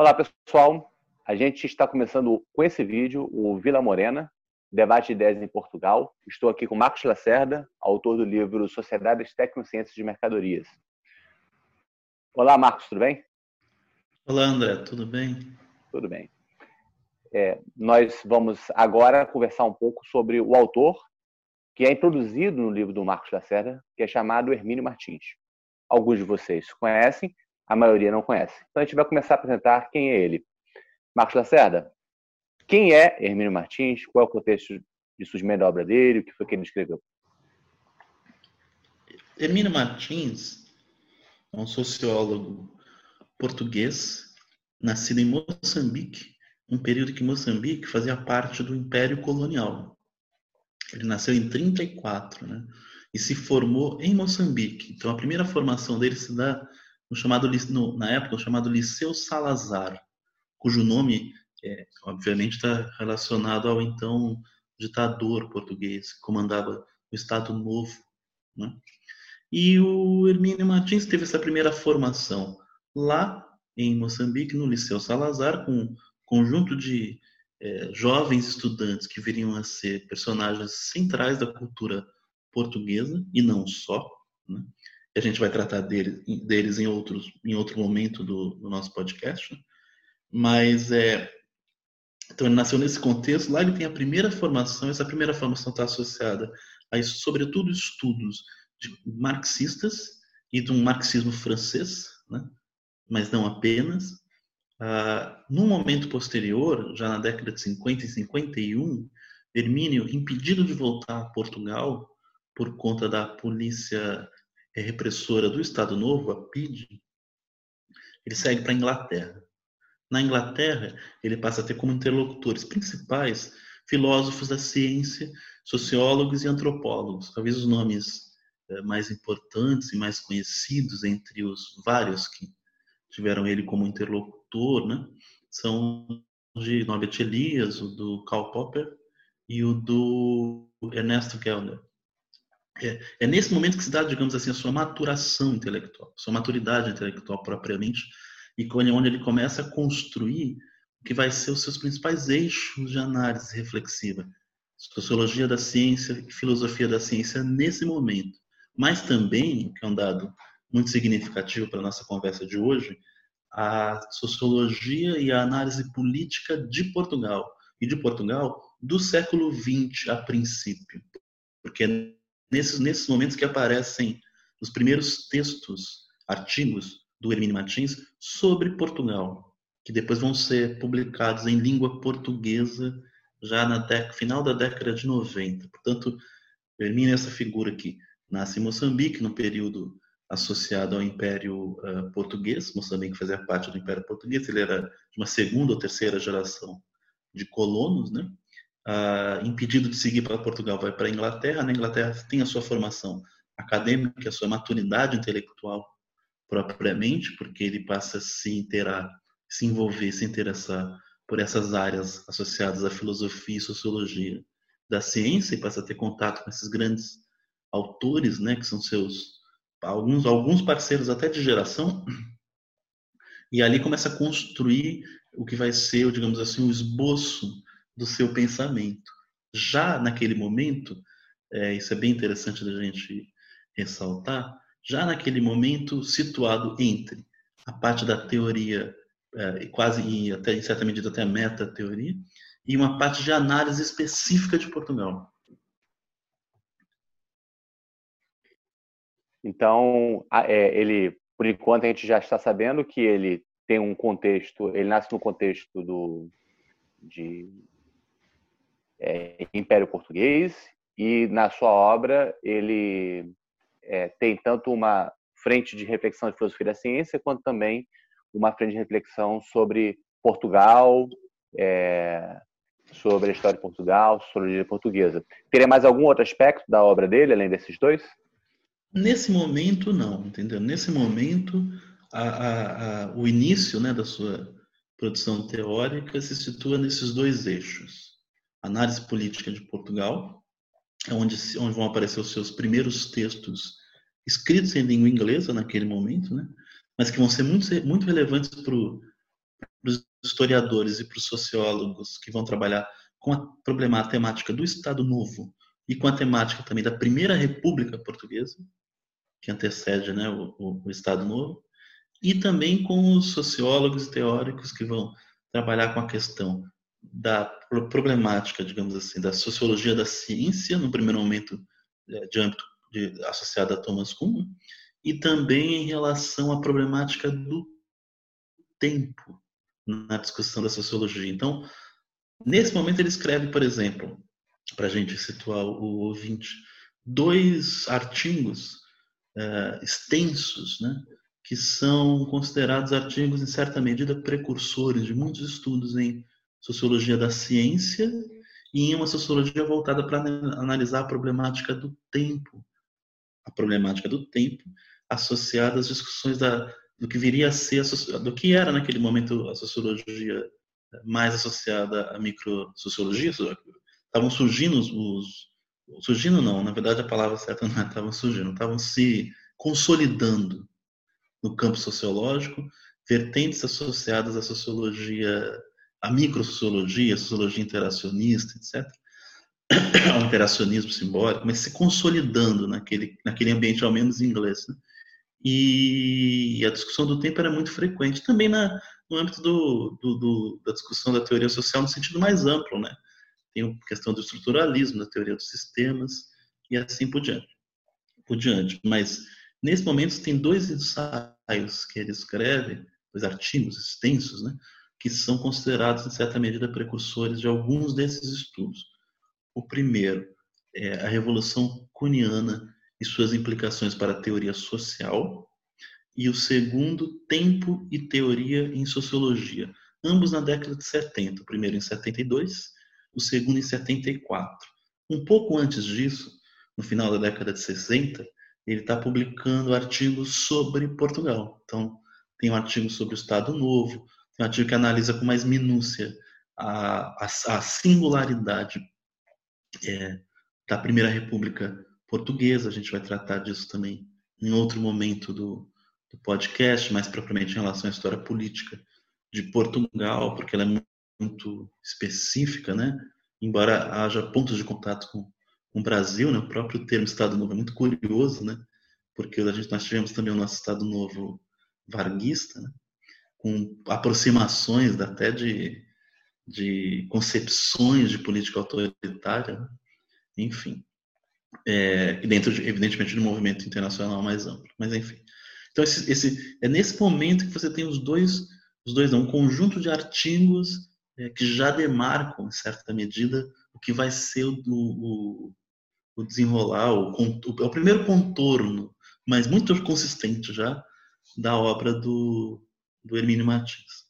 Olá, pessoal. A gente está começando com esse vídeo o Vila Morena, Debate de Ideias em Portugal. Estou aqui com Marcos Lacerda, autor do livro Sociedades Tecnociências de Mercadorias. Olá, Marcos, tudo bem? Olá, André, tudo bem? Tudo bem. É, nós vamos agora conversar um pouco sobre o autor, que é introduzido no livro do Marcos Lacerda, que é chamado Hermínio Martins. Alguns de vocês conhecem, a maioria não conhece. Então a gente vai começar a apresentar quem é ele. Marcos Lacerda, quem é Hermínio Martins? Qual é o contexto de surgimento da obra dele? O que foi que ele escreveu? Hermínio Martins é um sociólogo português, nascido em Moçambique, um período que Moçambique fazia parte do Império Colonial. Ele nasceu em 34, né? E se formou em Moçambique. Então a primeira formação dele se dá no chamado no, na época o chamado Liceu Salazar, cujo nome é, obviamente está relacionado ao então ditador português que comandava o Estado Novo, né? E o Hermínio Martins teve essa primeira formação lá em Moçambique, no Liceu Salazar, com um conjunto de é, jovens estudantes que viriam a ser personagens centrais da cultura portuguesa, e não só. Né? A gente vai tratar deles, deles em, outros, em outro momento do, do nosso podcast. Né? Mas, é, então, ele nasceu nesse contexto. Lá ele tem a primeira formação, essa primeira formação está associada a, sobretudo, estudos de marxistas e de um marxismo francês, né? mas não apenas. Ah, no momento posterior, já na década de 50 e 51, Hermínio, impedido de voltar a Portugal por conta da polícia repressora do Estado Novo, a PID, ele segue para a Inglaterra. Na Inglaterra, ele passa a ter como interlocutores principais filósofos da ciência, sociólogos e antropólogos. Talvez os nomes é, mais importantes e mais conhecidos entre os vários que tiveram ele como interlocutor, né, são de Norbert Elias, o do Karl Popper e o do Ernesto Gellner. É, é, nesse momento que se dá, digamos assim, a sua maturação intelectual, sua maturidade intelectual propriamente, e onde ele começa a construir o que vai ser os seus principais eixos de análise reflexiva. Sociologia da ciência filosofia da ciência nesse momento. Mas também, que é um dado muito significativo para a nossa conversa de hoje, a sociologia e a análise política de Portugal. E de Portugal do século XX a princípio. Porque nesses, nesses momentos que aparecem os primeiros textos, artigos do Hermínio Martins sobre Portugal, que depois vão ser publicados em língua portuguesa já na final da década de 90. Portanto, Hermínio é essa figura que nasce em Moçambique, no período associado ao Império uh, Português. Moçambique fazia parte do Império Português, ele era de uma segunda ou terceira geração de colonos, né? Uh, impedido de seguir para Portugal, vai para a Inglaterra. Na Inglaterra tem a sua formação acadêmica, a sua maturidade intelectual propriamente, porque ele passa a se interar, se envolver, se interessar por essas áreas associadas à filosofia e sociologia da ciência e passa a ter contato com esses grandes autores, né, que são seus alguns alguns parceiros até de geração. E ali começa a construir o que vai ser, digamos assim, o esboço do seu pensamento. Já naquele momento, é, isso é bem interessante da gente ressaltar, já naquele momento situado entre a parte da teoria, é, quase e até em certa medida até meta-teoria, e uma parte de análise específica de Portugal. Então, é, ele, por enquanto, a gente já está sabendo que ele tem um contexto, ele nasce no contexto do, de, é, Império Português e na sua obra ele é, tem tanto uma frente de reflexão de filosofia da ciência quanto também uma frente de reflexão sobre Portugal, é, sobre a história de Portugal, sociologia portuguesa. Teria mais algum outro aspecto da obra dele, além desses dois? Nesse momento, não, entendeu? Nesse momento, a, a, a, o início né, da sua produção teórica se situa nesses dois eixos Análise Política de Portugal, é onde, onde vão aparecer os seus primeiros textos escritos em língua inglesa naquele momento, né? mas que vão ser muito, muito relevantes para os historiadores e para os sociólogos que vão trabalhar com a problemática temática do Estado Novo e com a temática também da Primeira República Portuguesa, que antecede né, o, o, o Estado Novo, e também com os sociólogos e teóricos que vão trabalhar com a questão da problemática, digamos assim, da sociologia da ciência, no primeiro momento é, de âmbito de, associado a Thomas Kuhn, e também em relação à problemática do tempo na discussão da sociologia. Então, nesse momento ele escreve, por exemplo, para a gente situar o ouvinte, dois artigos uh, extensos, né, que são considerados artigos, em certa medida, precursores de muitos estudos em sociologia da ciência e em uma sociologia voltada para analisar a problemática do tempo, a problemática do tempo associada às discussões da, do que viria a ser, do que era naquele momento a sociologia mais associada à microsociologia. Estavam surgindo os, surgindo não, na verdade a palavra certa não é estavam surgindo, estavam se consolidando no campo sociológico, vertentes associadas à sociologia, à microsociologia, à sociologia interacionista, etc., ao interacionismo simbólico, mas se consolidando naquele, naquele ambiente, ao menos em inglês. Né? E a discussão do tempo era muito frequente, também na, no âmbito do, do, do, da discussão da teoria social no sentido mais amplo, né? Tem a questão do estruturalismo, da teoria dos sistemas e assim por diante. Por diante. Mas Nesse momento, tem dois ensaios que ele escreve, dois artigos extensos, né, que são considerados, em certa medida, precursores de alguns desses estudos. O primeiro é a Revolução Cuniana e suas implicações para a teoria social, e o segundo, Tempo e Teoria em Sociologia, ambos na década de 70, o primeiro em 72, o segundo em 74. Um pouco antes disso, no final da década de 60, ele está publicando artigos sobre Portugal. Então, tem um artigo sobre o Estado Novo, um artigo que analisa com mais minúcia a, a, a singularidade é, da Primeira República Portuguesa. A gente vai tratar disso também em outro momento do, do podcast, mais propriamente em relação à história política de Portugal, porque ela é muito específica, né? Embora haja pontos de contato com com o Brasil, né? O próprio termo Estado Novo é muito curioso, né? Porque a gente, nós tivemos também o nosso Estado Novo varguista, né? Com aproximações até de, de concepções de política autoritária, né? enfim. É, dentro, de, evidentemente, de um movimento internacional mais amplo. Mas, enfim. Então, esse, esse, é nesse momento que você tem os dois, os dois um conjunto de artigos é, que já demarcam, em certa medida, o que vai ser o, o, o desenrolar, o, o, é o primeiro contorno, mas muito consistente já, da obra do, do Hermínio Martins.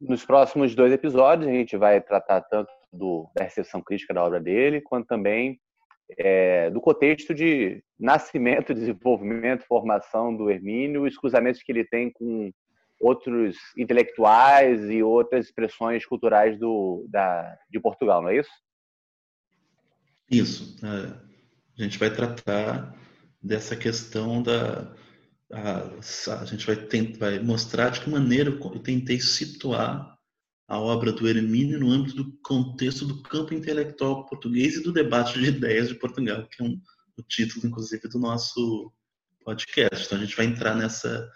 Nos próximos dois episódios, a gente vai tratar tanto do, da recepção crítica da obra dele, quanto também é, do contexto de nascimento, desenvolvimento, formação do Hermínio, os cruzamentos que ele tem com outros intelectuais e outras expressões culturais do, da, de Portugal, não é isso? Isso. É, a gente vai tratar dessa questão da. A, a gente vai, tentar, vai mostrar de que maneira eu tentei situar a obra do Hermínio no âmbito do contexto do campo intelectual português e do debate de ideias de Portugal, que é um, o título, inclusive, do nosso podcast. Então, a gente vai entrar nessa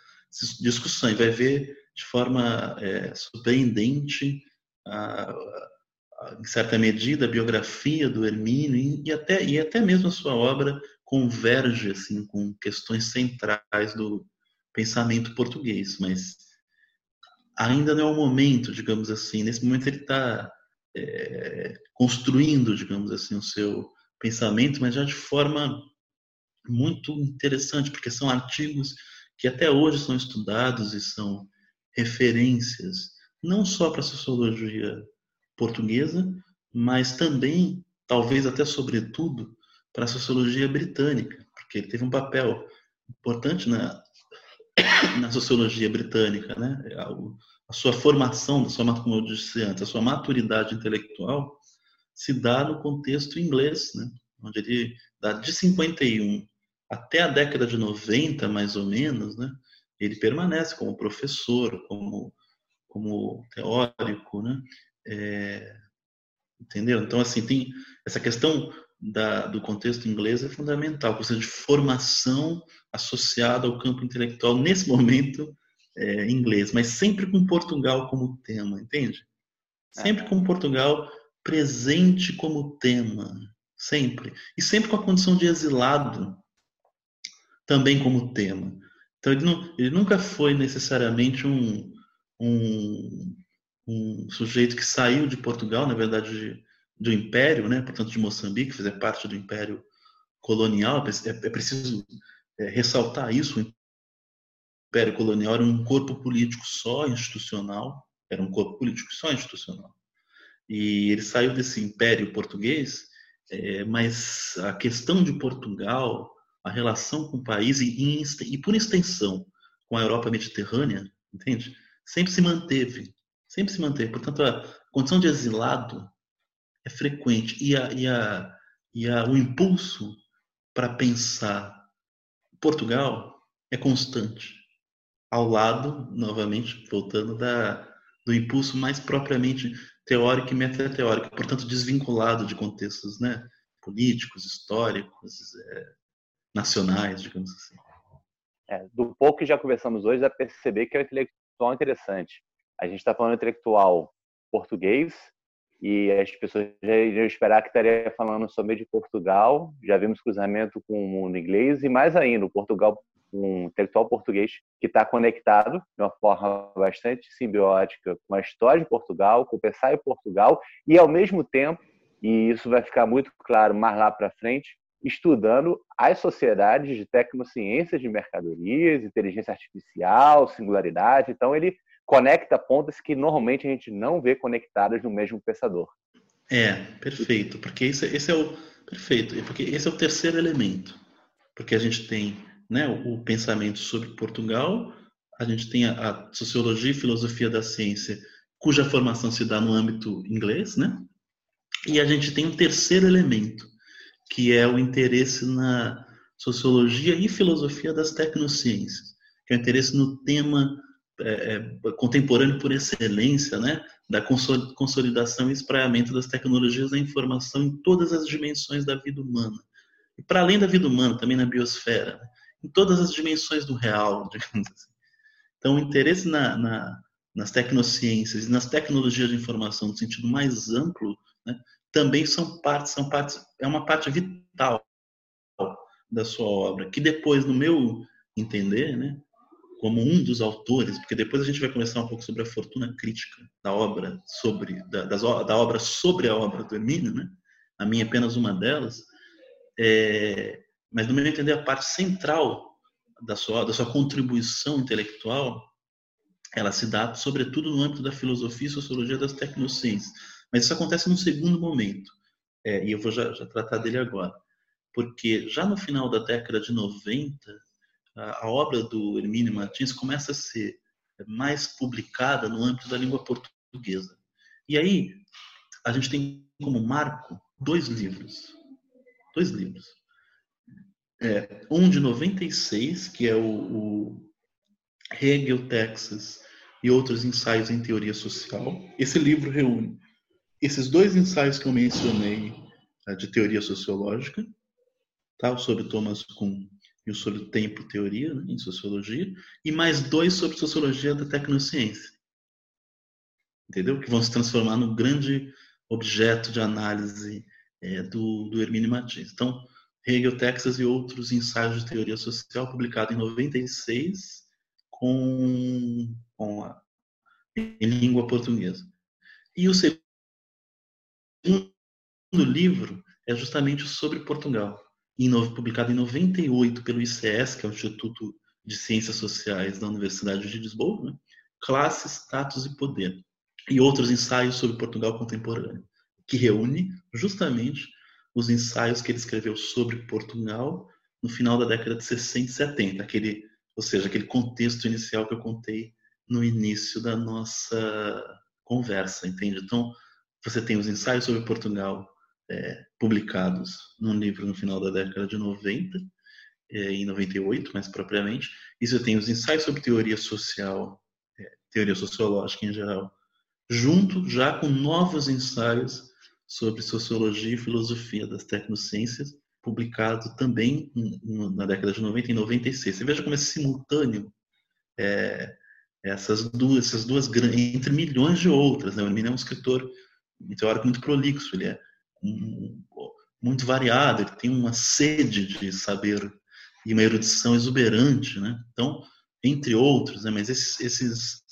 discussão e vai ver de forma é, surpreendente a, em certa medida, a biografia do Hermínio e até, e até mesmo a sua obra converge assim, com questões centrais do pensamento português, mas ainda não é o momento, digamos assim. Nesse momento ele está é, construindo, digamos assim, o seu pensamento, mas já de forma muito interessante, porque são artigos que até hoje são estudados e são referências não só para a sociologia portuguesa, mas também, talvez até sobretudo, para a sociologia britânica, porque ele teve um papel importante na, na sociologia britânica, né? A, sua formação, a sua, como eu disse antes, a sua maturidade intelectual se dá no contexto inglês, né? onde ele, de 51 até a década de 90, mais ou menos, né? ele permanece como professor, como, como teórico, né? É, entendeu? Então, assim, tem essa questão da, do contexto inglês é fundamental, a questão de formação associada ao campo intelectual nesse momento é, inglês, mas sempre com Portugal como tema, entende? Sempre com Portugal presente como tema, sempre. E sempre com a condição de exilado também como tema. Então ele, não, ele nunca foi necessariamente um, um, um, sujeito que saiu de Portugal, na verdade, do Império, né? portanto de Moçambique, fazer parte do Império colonial. É, é preciso é, ressaltar isso. O Império colonial era um corpo político só institucional, era um corpo político só institucional. E ele saiu desse Império português, é, mas a questão de Portugal a relação com o país e, e, por extensão com a Europa mediterrânea, entende? Sempre se manteve, sempre se manteve. Portanto, a condição de exilado é frequente e, a, e, a, e a, o impulso para pensar Portugal é constante, ao lado, novamente, voltando da, do impulso mais propriamente teórico e metateórico, portanto, desvinculado de contextos né, políticos, históricos, é, nacionais, digamos assim. É, do pouco que já conversamos hoje, dá para perceber que é um intelectual interessante. A gente está falando intelectual português e as pessoas já iriam esperar que estaria falando somente de Portugal. Já vimos cruzamento com o mundo inglês e mais ainda, o Portugal, um intelectual português que está conectado de uma forma bastante simbiótica com a história de Portugal, com o pensar em Portugal e ao mesmo tempo, e isso vai ficar muito claro mais lá para frente, estudando as sociedades de tecnociências de mercadorias, inteligência artificial, singularidade. Então, ele conecta pontas que normalmente a gente não vê conectadas no mesmo pensador. É, perfeito, porque esse, esse é o perfeito, porque esse é o terceiro elemento, porque a gente tem né, o pensamento sobre Portugal, a gente tem a, a sociologia e filosofia da ciência, cuja formação se dá no âmbito inglês, né? E a gente tem um terceiro elemento, que é o interesse na sociologia e filosofia das tecnociências, que é o interesse no tema é, é, contemporâneo por excelência, né, da consolidação e espraiamento das tecnologias da informação em todas as dimensões da vida humana. E para além da vida humana, também na biosfera, né, em todas as dimensões do real, digamos assim. Então, o interesse na, na, nas tecnociências e nas tecnologias de informação no sentido mais amplo, né, também são partes, são partes, é uma parte vital da sua obra, que depois, no meu entender, né, como um dos autores, porque depois a gente vai conversar um pouco sobre a fortuna crítica da obra sobre da, das, da obra sobre a obra do Hermínio, né? A minha é apenas uma delas. É, mas no meu entender a parte central da sua da sua contribuição intelectual, ela se dá sobretudo no âmbito da filosofia e sociologia das tecnociências. Mas isso acontece num segundo momento, é, e eu vou já, já, tratar dele agora. Porque já no final da década de 90, a, obra do Hermínio Martins começa a ser mais publicada no âmbito da língua portuguesa. E aí, a gente tem como marco dois livros. Dois livros. É, um de 96, que é o, o Hegel, Texas e outros ensaios em teoria social. Esse livro reúne esses dois ensaios que eu mencionei tá, de teoria sociológica, tá? sobre Thomas Kuhn e o sobre o tempo teoria né, em sociologia, e mais dois sobre sociologia da tecnociência. Entendeu? Que vão se transformar no grande objeto de análise é, do, do Hermínio Martins. Então, Hegel, Texas e outros ensaios de teoria social, publicado em 96, com, com a, em língua portuguesa. E o segundo livro é justamente sobre Portugal, publicado em 98 pelo ICS, que é o Instituto de Ciências Sociais da Universidade de Lisboa, né? Classe, Status e Poder, e outros ensaios sobre Portugal contemporâneo, que reúne justamente os ensaios que ele escreveu sobre Portugal no final da década de 60 e 70, aquele, ou seja, aquele contexto inicial que eu contei no início da nossa conversa, entende? Então, você tem os ensaios sobre Portugal é, publicados num livro no final da década de 90 é, em 98, mais propriamente. Isso tenho os ensaios sobre teoria social, é, teoria sociológica em geral, junto já com novos ensaios sobre sociologia e filosofia das tecnociências, publicado também na década de 90 e 96. Você veja como é simultâneo é, essas duas, essas duas entre milhões de outras. Né? O Eminem é um escritor teórico muito prolixo, ele é um, muito variado, ele tem uma sede de saber e uma erudição exuberante, né? Então, entre outros, né? Mas esses, esses,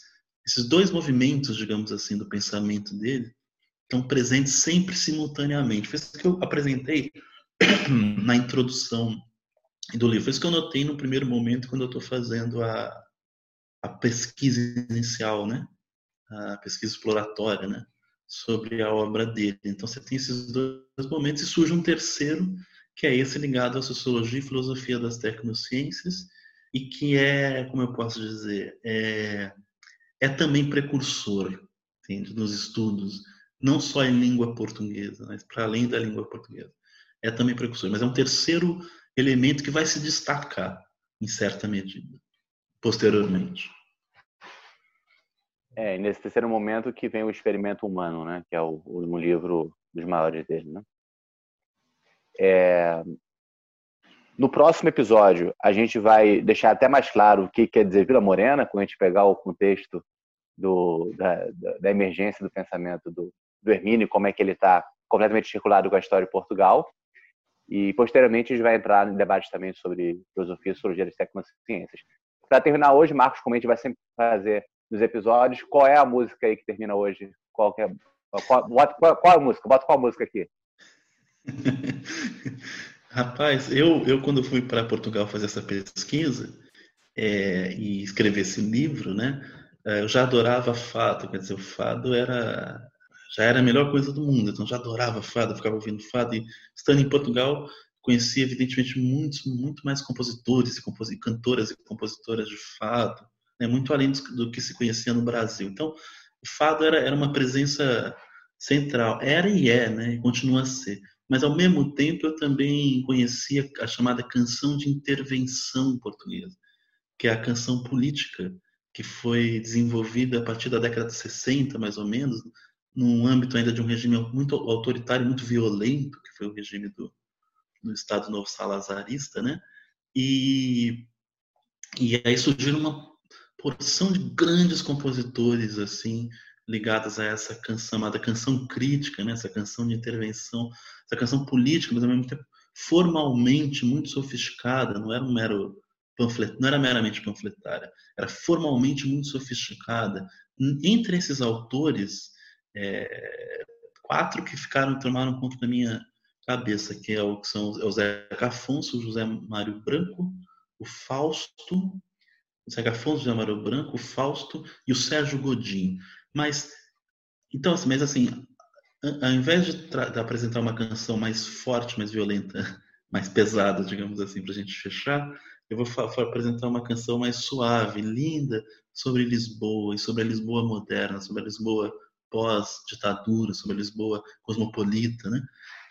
esses dois movimentos, digamos assim, do pensamento dele estão presentes sempre simultaneamente. Foi isso que eu apresentei na introdução do livro. Foi isso que eu notei no primeiro momento quando eu estou fazendo a, a pesquisa inicial, né? A pesquisa exploratória, né? Sobre a obra dele. Então você tem esses dois momentos e surge um terceiro, que é esse ligado à sociologia e filosofia das tecnociências e que é, como eu posso dizer, é, é também precursor, entende? Nos estudos não só em língua portuguesa, mas para além da língua portuguesa. É também precursor, mas é um terceiro elemento que vai se destacar em certa medida, posteriormente. É, nesse terceiro momento que vem o experimento humano, né, que é o, o livro dos maiores dele, né? É... No próximo episódio, a gente vai deixar até mais claro o que quer dizer Vila Morena, quando a gente pegar o contexto do, da, da, emergência do pensamento do, do Hermínio, como é que ele está completamente circulado com a história de Portugal. E, posteriormente, a gente vai entrar em debate também sobre filosofia sociologia das tecnociências. Para terminar hoje, Marcos, como a gente vai sempre fazer nos episódios, qual é a música aí que termina hoje? Qual, é, qual, qual, qual é a música? Bota qual música aqui? Rapaz, eu, eu quando fui para Portugal fazer essa pesquisa é, e escrever esse livro, né, é, eu já adorava fado, quer dizer, o fado era já era a melhor coisa do mundo, então já adorava fado, ficava ouvindo fado e estando em Portugal conheci evidentemente muitos, muito mais compositores e compos cantoras e compositoras de fado, né, muito além do, que se conhecia no Brasil. Então, o fado era, era uma presença central, era e é, né, e continua a ser. Mas ao mesmo tempo eu também conhecia a chamada canção de intervenção portuguesa, que é a canção política que foi desenvolvida a partir da década de 60, mais ou menos, num âmbito ainda de um regime muito autoritário, muito violento, que foi o regime do, do Estado Novo Salazarista, né? E, e aí surgiram uma porção de grandes compositores, assim, ligadas a essa canção, chamada canção crítica, né? essa canção de intervenção, essa canção política, mas ao mesmo tempo formalmente muito sofisticada, não era um mero panflet, não era meramente panfletária, era formalmente muito sofisticada. Entre esses autores, é, quatro que ficaram tomaram conta da minha cabeça, que é o que são é o Zé Afonso, o José Mário Branco, o Fausto, o Zé Afonso, o José Mário Branco, Fausto e o Sérgio Godin. Mas então, assim, mas assim, ao invés de, de apresentar uma canção mais forte, mais violenta, mais pesada, digamos assim, para a gente fechar, eu vou apresentar uma canção mais suave, linda, sobre Lisboa e sobre a Lisboa moderna, sobre a Lisboa pós-ditadura, sobre a Lisboa cosmopolita, né?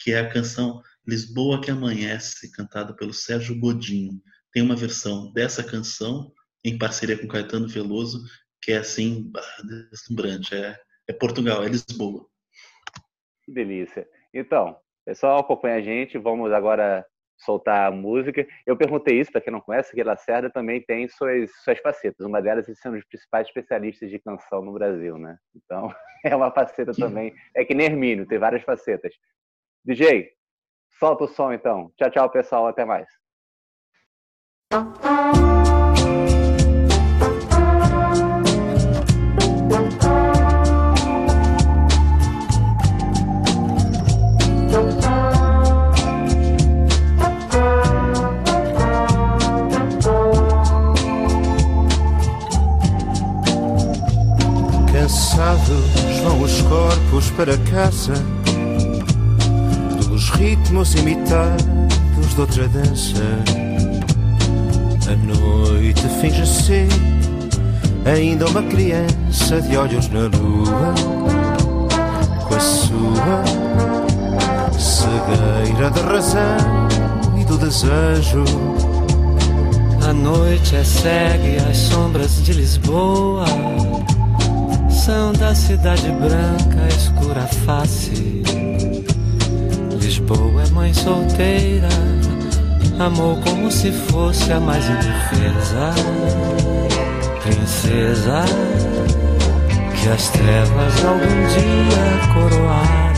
que é a canção Lisboa que Amanhece, cantada pelo Sérgio Godinho. Tem uma versão dessa canção em parceria com Caetano Veloso, que é assim, deslumbrante. É, é Portugal, é Lisboa. Que delícia. Então, pessoal, acompanha a gente. Vamos agora soltar a música. Eu perguntei isso para quem não conhece, que Lacerda também tem suas, suas facetas. Uma delas é ser um dos principais especialistas de canção no Brasil, né? Então, é uma faceta também. É que nem Hermínio, tem várias facetas. DJ, solta o som então. Tchau, tchau, pessoal. Até mais. De outra dança. A noite finge ser ainda uma criança de olhos na lua, com a sua cegueira de razão e do desejo A noite é cega e as sombras de Lisboa são da cidade branca, escura face. Lisboa é mãe solteira, amou como se fosse a mais indefesa princesa que as trevas algum dia coroar.